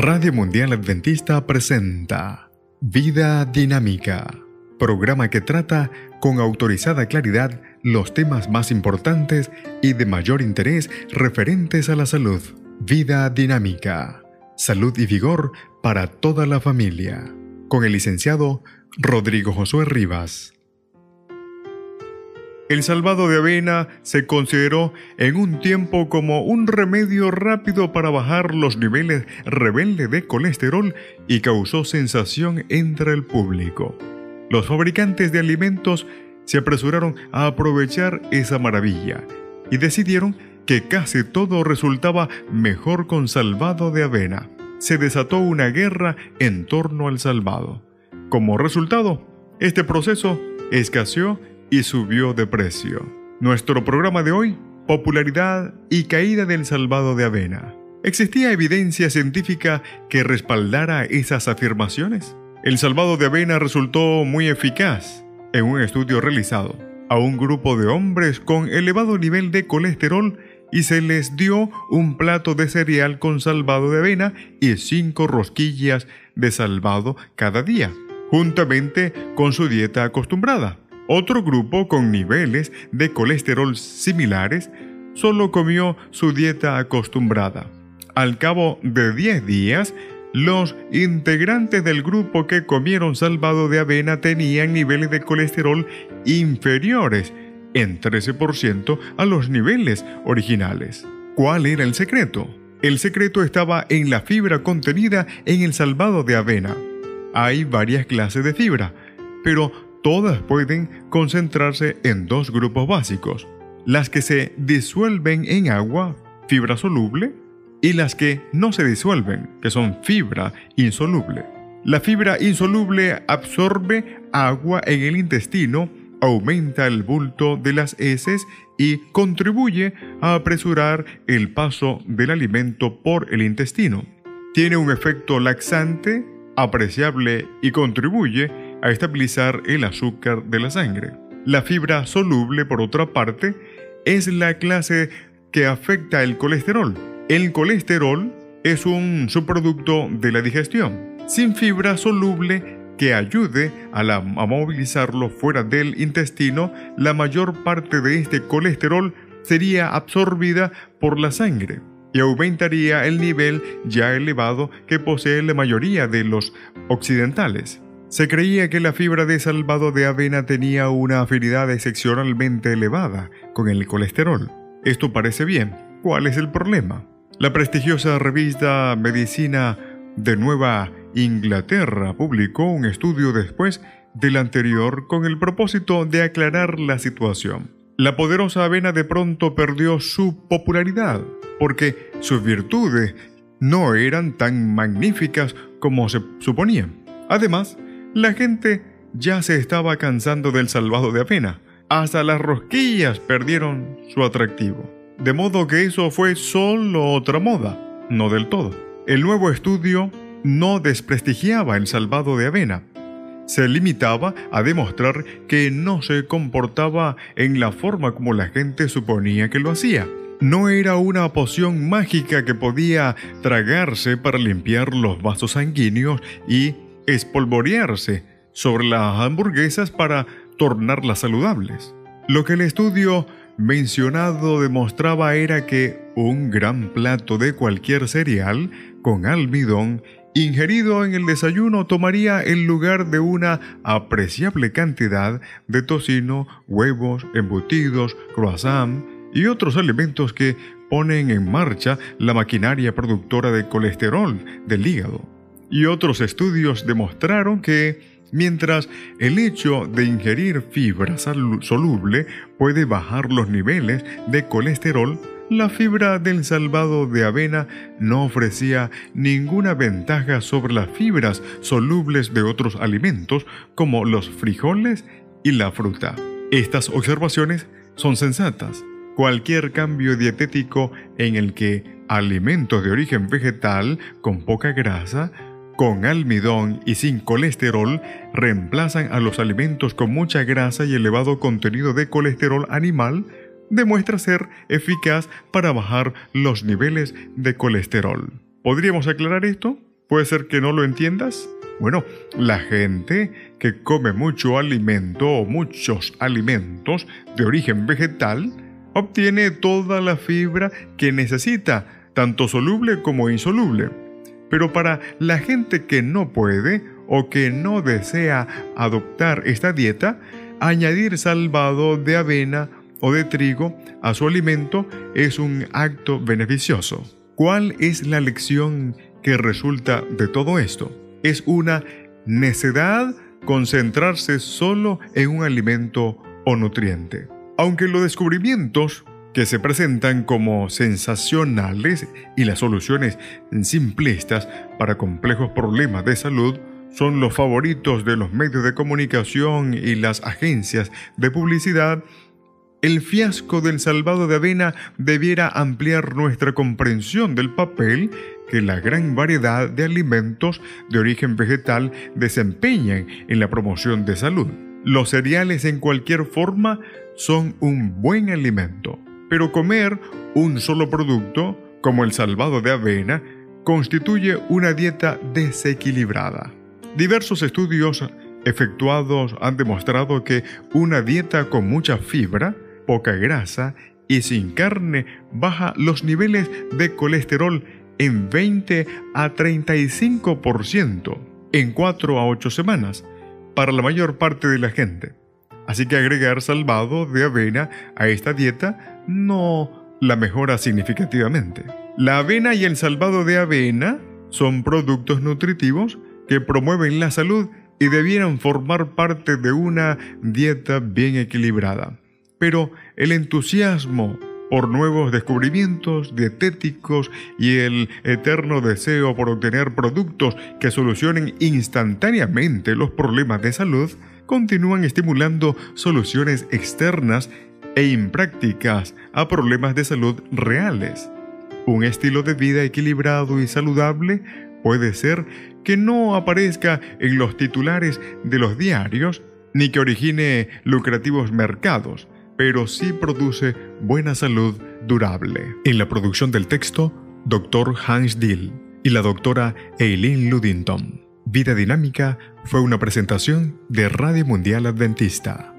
Radio Mundial Adventista presenta Vida Dinámica, programa que trata con autorizada claridad los temas más importantes y de mayor interés referentes a la salud. Vida Dinámica, salud y vigor para toda la familia, con el licenciado Rodrigo Josué Rivas. El salvado de avena se consideró en un tiempo como un remedio rápido para bajar los niveles rebeldes de colesterol y causó sensación entre el público. Los fabricantes de alimentos se apresuraron a aprovechar esa maravilla y decidieron que casi todo resultaba mejor con salvado de avena. Se desató una guerra en torno al salvado. Como resultado, este proceso escaseó y subió de precio. Nuestro programa de hoy, popularidad y caída del salvado de avena. ¿Existía evidencia científica que respaldara esas afirmaciones? El salvado de avena resultó muy eficaz en un estudio realizado a un grupo de hombres con elevado nivel de colesterol y se les dio un plato de cereal con salvado de avena y cinco rosquillas de salvado cada día, juntamente con su dieta acostumbrada. Otro grupo con niveles de colesterol similares solo comió su dieta acostumbrada. Al cabo de 10 días, los integrantes del grupo que comieron salvado de avena tenían niveles de colesterol inferiores en 13% a los niveles originales. ¿Cuál era el secreto? El secreto estaba en la fibra contenida en el salvado de avena. Hay varias clases de fibra, pero todas pueden concentrarse en dos grupos básicos, las que se disuelven en agua, fibra soluble, y las que no se disuelven, que son fibra insoluble. La fibra insoluble absorbe agua en el intestino, aumenta el bulto de las heces y contribuye a apresurar el paso del alimento por el intestino. Tiene un efecto laxante apreciable y contribuye a estabilizar el azúcar de la sangre. La fibra soluble, por otra parte, es la clase que afecta el colesterol. El colesterol es un subproducto de la digestión. Sin fibra soluble que ayude a, a, movilizarlo fuera del intestino, la mayor parte de este colesterol sería absorbida por la sangre y aumentaría el nivel ya elevado que posee la mayoría de los occidentales. Se creía que la fibra de salvado de avena tenía una afinidad excepcionalmente elevada con el colesterol. Esto parece bien. ¿Cuál es el problema? La prestigiosa revista Medicina de Nueva Inglaterra publicó un estudio después del anterior con el propósito de aclarar la situación. La poderosa avena de pronto perdió su popularidad porque sus virtudes no eran tan magníficas como se suponía. Además, la gente ya se estaba cansando del salvado de avena. Hasta las rosquillas perdieron su atractivo. De modo que eso fue solo otra moda, no del todo. El nuevo estudio no desprestigiaba el salvado de avena. Se limitaba a demostrar que no se comportaba en la forma como la gente suponía que lo hacía. No era una poción mágica que podía tragarse para limpiar los vasos sanguíneos y espolvorearse sobre las hamburguesas para tornarlas saludables. Lo que el estudio mencionado demostraba era que un gran plato de cualquier cereal con almidón ingerido en el desayuno tomaría el lugar de una apreciable cantidad de tocino, huevos, embutidos, croissant y otros alimentos que ponen en marcha la maquinaria productora de colesterol del hígado y otros estudios demostraron que mientras el hecho de ingerir fibra soluble puede bajar los niveles de colesterol, la fibra del salvado de avena no ofrecía ninguna ventaja sobre las fibras solubles de otros alimentos como los frijoles y la fruta. Estas observaciones son sensatas. Cualquier cambio dietético en el que alimentos de origen vegetal con poca grasa con almidón y sin colesterol reemplazan a los alimentos con mucha grasa y elevado contenido de colesterol animal, demuestra ser eficaz para bajar los niveles de colesterol. ¿Podríamos aclarar esto? ¿Puede ser que no lo entiendas? Bueno, la gente que come mucho alimento o muchos alimentos de origen vegetal obtiene toda la fibra que necesita, tanto soluble como insoluble. Pero para la gente que no puede o que no desea adoptar esta dieta, añadir salvado de avena o de trigo a su alimento es un acto beneficioso. ¿Cuál es la lección que resulta de todo esto? Es una necedad concentrarse solo en un alimento o nutriente. Aunque los descubrimientos que se presentan como sensacionales y las soluciones simplistas para complejos problemas de salud son los favoritos de los medios de comunicación y las agencias de publicidad, el fiasco del salvado de avena debiera ampliar nuestra comprensión del papel que la gran variedad de alimentos de origen vegetal desempeñan en la promoción de salud. Los cereales en cualquier forma son un buen alimento, pero comer un solo producto, como el salvado de avena, constituye una dieta desequilibrada. Diversos estudios efectuados han demostrado que una dieta con mucha fibra, poca grasa y sin carne baja los niveles de colesterol en 20 a 35% en 4 a 8 semanas para la mayor parte de la gente. Así que agregar salvado de avena a esta dieta no la mejora significativamente. La avena y el salvado de avena son productos nutritivos que promueven la salud y debieran formar parte de una dieta bien equilibrada pero el entusiasmo por nuevos descubrimientos dietéticos y el eterno deseo por obtener productos que solucionen instantáneamente los problemas de salud continúan estimulando soluciones externas e imprácticas a problemas de salud reales. Un estilo de vida equilibrado y saludable puede ser que no aparezca en los titulares de los diarios ni que origine lucrativos mercados, pero sí produce buena salud durable. En la producción del texto, Dr. Hans Dill y la doctora Eileen Ludington. Vida Dinámica fue una presentación de Radio Mundial Adventista